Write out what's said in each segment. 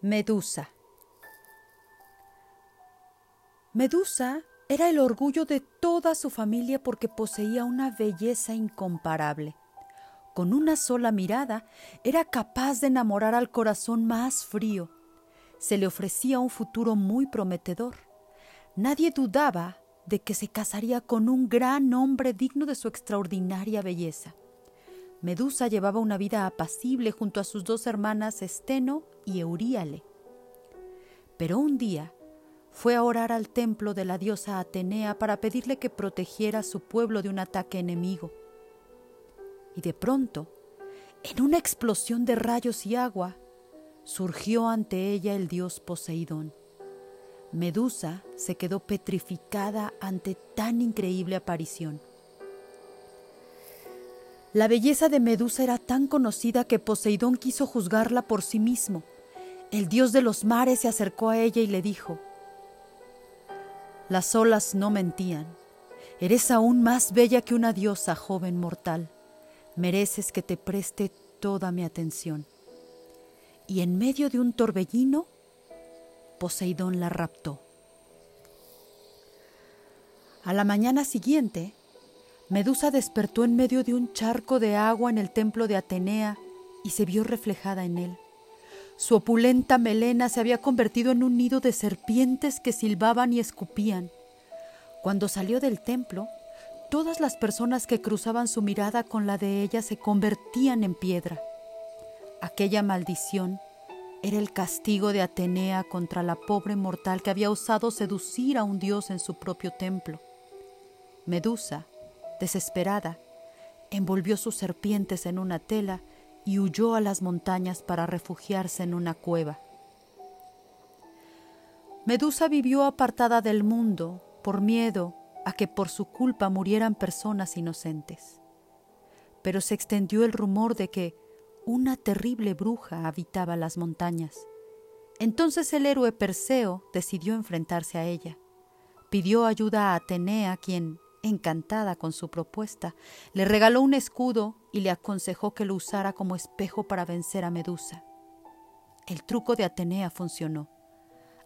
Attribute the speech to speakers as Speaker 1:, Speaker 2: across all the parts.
Speaker 1: Medusa. Medusa era el orgullo de toda su familia porque poseía una belleza incomparable. Con una sola mirada era capaz de enamorar al corazón más frío. Se le ofrecía un futuro muy prometedor. Nadie dudaba de que se casaría con un gran hombre digno de su extraordinaria belleza. Medusa llevaba una vida apacible junto a sus dos hermanas Esteno y Euríale. Pero un día fue a orar al templo de la diosa Atenea para pedirle que protegiera a su pueblo de un ataque enemigo. Y de pronto, en una explosión de rayos y agua, surgió ante ella el dios Poseidón. Medusa se quedó petrificada ante tan increíble aparición. La belleza de Medusa era tan conocida que Poseidón quiso juzgarla por sí mismo. El dios de los mares se acercó a ella y le dijo, Las olas no mentían. Eres aún más bella que una diosa, joven mortal. Mereces que te preste toda mi atención. Y en medio de un torbellino, Poseidón la raptó. A la mañana siguiente, Medusa despertó en medio de un charco de agua en el templo de Atenea y se vio reflejada en él. Su opulenta melena se había convertido en un nido de serpientes que silbaban y escupían. Cuando salió del templo, todas las personas que cruzaban su mirada con la de ella se convertían en piedra. Aquella maldición era el castigo de Atenea contra la pobre mortal que había osado seducir a un dios en su propio templo. Medusa, Desesperada, envolvió sus serpientes en una tela y huyó a las montañas para refugiarse en una cueva. Medusa vivió apartada del mundo por miedo a que por su culpa murieran personas inocentes. Pero se extendió el rumor de que una terrible bruja habitaba las montañas. Entonces el héroe Perseo decidió enfrentarse a ella. Pidió ayuda a Atenea, quien, encantada con su propuesta, le regaló un escudo y le aconsejó que lo usara como espejo para vencer a Medusa. El truco de Atenea funcionó.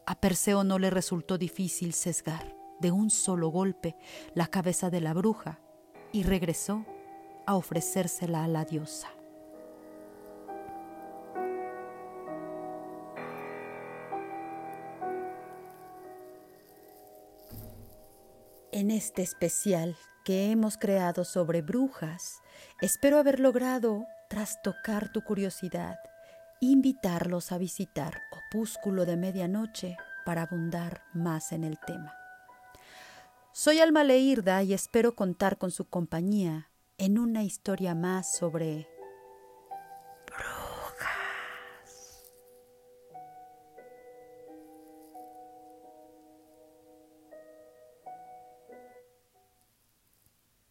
Speaker 1: A Perseo no le resultó difícil sesgar de un solo golpe la cabeza de la bruja y regresó a ofrecérsela a la diosa. En este especial que hemos creado sobre brujas, espero haber logrado trastocar tu curiosidad, invitarlos a visitar Opúsculo de Medianoche para abundar más en el tema. Soy Alma Leirda y espero contar con su compañía en una historia más sobre